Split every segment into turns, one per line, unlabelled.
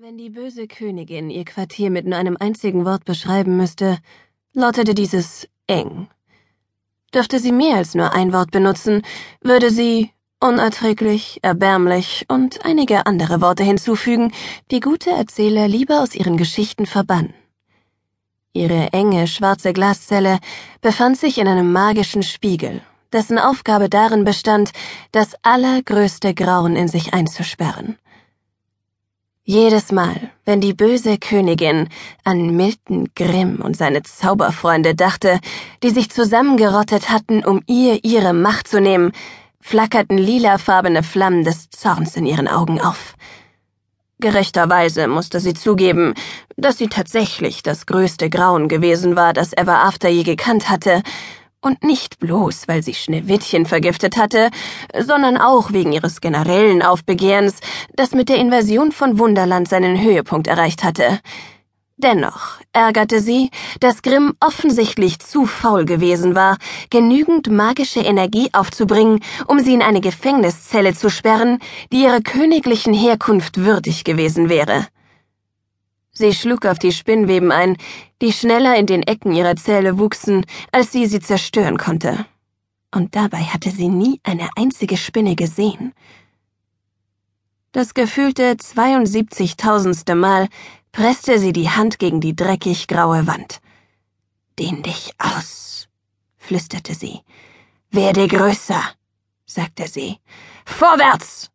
Wenn die böse Königin ihr Quartier mit nur einem einzigen Wort beschreiben müsste, lautete dieses eng. Dürfte sie mehr als nur ein Wort benutzen, würde sie unerträglich, erbärmlich und einige andere Worte hinzufügen, die gute Erzähler lieber aus ihren Geschichten verbannen. Ihre enge, schwarze Glaszelle befand sich in einem magischen Spiegel, dessen Aufgabe darin bestand, das allergrößte Grauen in sich einzusperren. Jedes Mal, wenn die böse Königin an Milton Grimm und seine Zauberfreunde dachte, die sich zusammengerottet hatten, um ihr ihre Macht zu nehmen, flackerten lilafarbene Flammen des Zorns in ihren Augen auf. Gerechterweise musste sie zugeben, dass sie tatsächlich das größte Grauen gewesen war, das Ever After je gekannt hatte, und nicht bloß, weil sie Schneewittchen vergiftet hatte, sondern auch wegen ihres generellen Aufbegehrens, das mit der Invasion von Wunderland seinen Höhepunkt erreicht hatte. Dennoch ärgerte sie, dass Grimm offensichtlich zu faul gewesen war, genügend magische Energie aufzubringen, um sie in eine Gefängniszelle zu sperren, die ihrer königlichen Herkunft würdig gewesen wäre. Sie schlug auf die Spinnweben ein, die schneller in den Ecken ihrer Zelle wuchsen, als sie sie zerstören konnte. Und dabei hatte sie nie eine einzige Spinne gesehen. Das gefühlte 72.000. Mal presste sie die Hand gegen die dreckig graue Wand. Dehn dich aus, flüsterte sie. Werde größer, sagte sie. Vorwärts!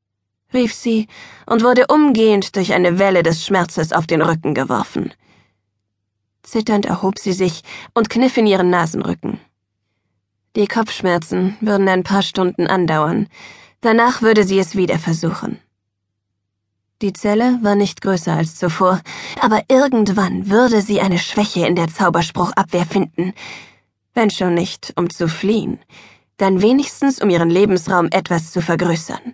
Rief sie und wurde umgehend durch eine Welle des Schmerzes auf den Rücken geworfen. Zitternd erhob sie sich und kniff in ihren Nasenrücken. Die Kopfschmerzen würden ein paar Stunden andauern, danach würde sie es wieder versuchen. Die Zelle war nicht größer als zuvor, aber irgendwann würde sie eine Schwäche in der Zauberspruchabwehr finden, wenn schon nicht, um zu fliehen, dann wenigstens um ihren Lebensraum etwas zu vergrößern.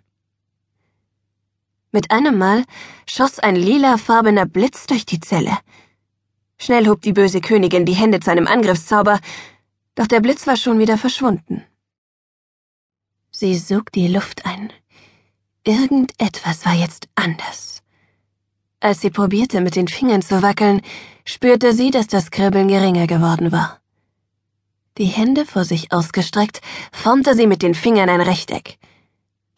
Mit einem Mal schoss ein lilafarbener Blitz durch die Zelle. Schnell hob die böse Königin die Hände zu einem Angriffszauber, doch der Blitz war schon wieder verschwunden. Sie sog die Luft ein. Irgendetwas war jetzt anders. Als sie probierte, mit den Fingern zu wackeln, spürte sie, dass das Kribbeln geringer geworden war. Die Hände vor sich ausgestreckt, formte sie mit den Fingern ein Rechteck.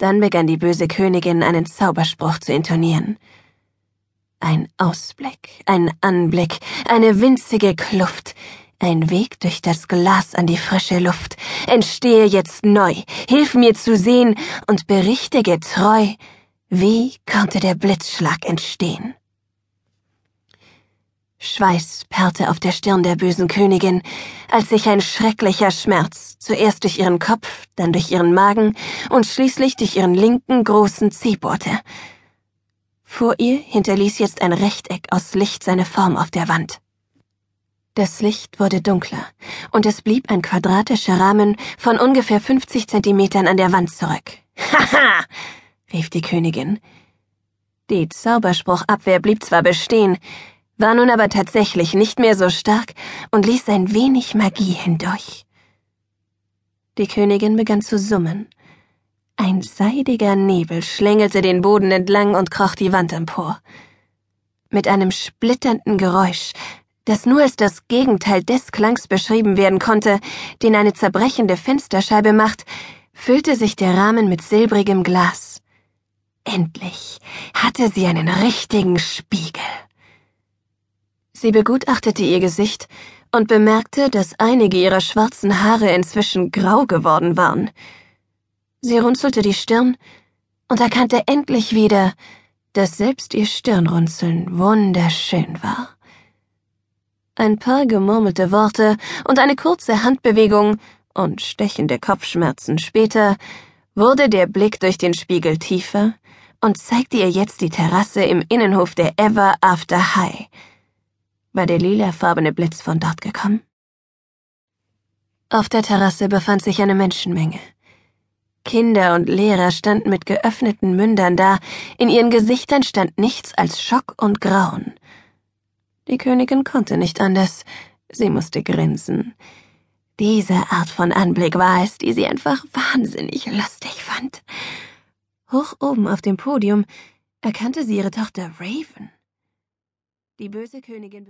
Dann begann die böse Königin einen Zauberspruch zu intonieren. Ein Ausblick, ein Anblick, eine winzige Kluft, ein Weg durch das Glas an die frische Luft. Entstehe jetzt neu, hilf mir zu sehen und berichte getreu, wie konnte der Blitzschlag entstehen. Schweiß perlte auf der Stirn der bösen Königin, als sich ein schrecklicher Schmerz zuerst durch ihren Kopf, dann durch ihren Magen und schließlich durch ihren linken großen Zeh bohrte. Vor ihr hinterließ jetzt ein Rechteck aus Licht seine Form auf der Wand. Das Licht wurde dunkler, und es blieb ein quadratischer Rahmen von ungefähr 50 Zentimetern an der Wand zurück. Haha! rief die Königin. Die Zauberspruchabwehr blieb zwar bestehen, war nun aber tatsächlich nicht mehr so stark und ließ ein wenig Magie hindurch. Die Königin begann zu summen. Ein seidiger Nebel schlängelte den Boden entlang und kroch die Wand empor. Mit einem splitternden Geräusch, das nur als das Gegenteil des Klangs beschrieben werden konnte, den eine zerbrechende Fensterscheibe macht, füllte sich der Rahmen mit silbrigem Glas. Endlich hatte sie einen richtigen Spiegel. Sie begutachtete ihr Gesicht und bemerkte, dass einige ihrer schwarzen Haare inzwischen grau geworden waren. Sie runzelte die Stirn und erkannte endlich wieder, dass selbst ihr Stirnrunzeln wunderschön war. Ein paar gemurmelte Worte und eine kurze Handbewegung und stechende Kopfschmerzen später wurde der Blick durch den Spiegel tiefer und zeigte ihr jetzt die Terrasse im Innenhof der Ever After High, war der lilafarbene Blitz von dort gekommen? Auf der Terrasse befand sich eine Menschenmenge. Kinder und Lehrer standen mit geöffneten Mündern da, in ihren Gesichtern stand nichts als Schock und Grauen. Die Königin konnte nicht anders, sie musste grinsen. Diese Art von Anblick war es, die sie einfach wahnsinnig lustig fand. Hoch oben auf dem Podium erkannte sie ihre Tochter Raven. Die böse Königin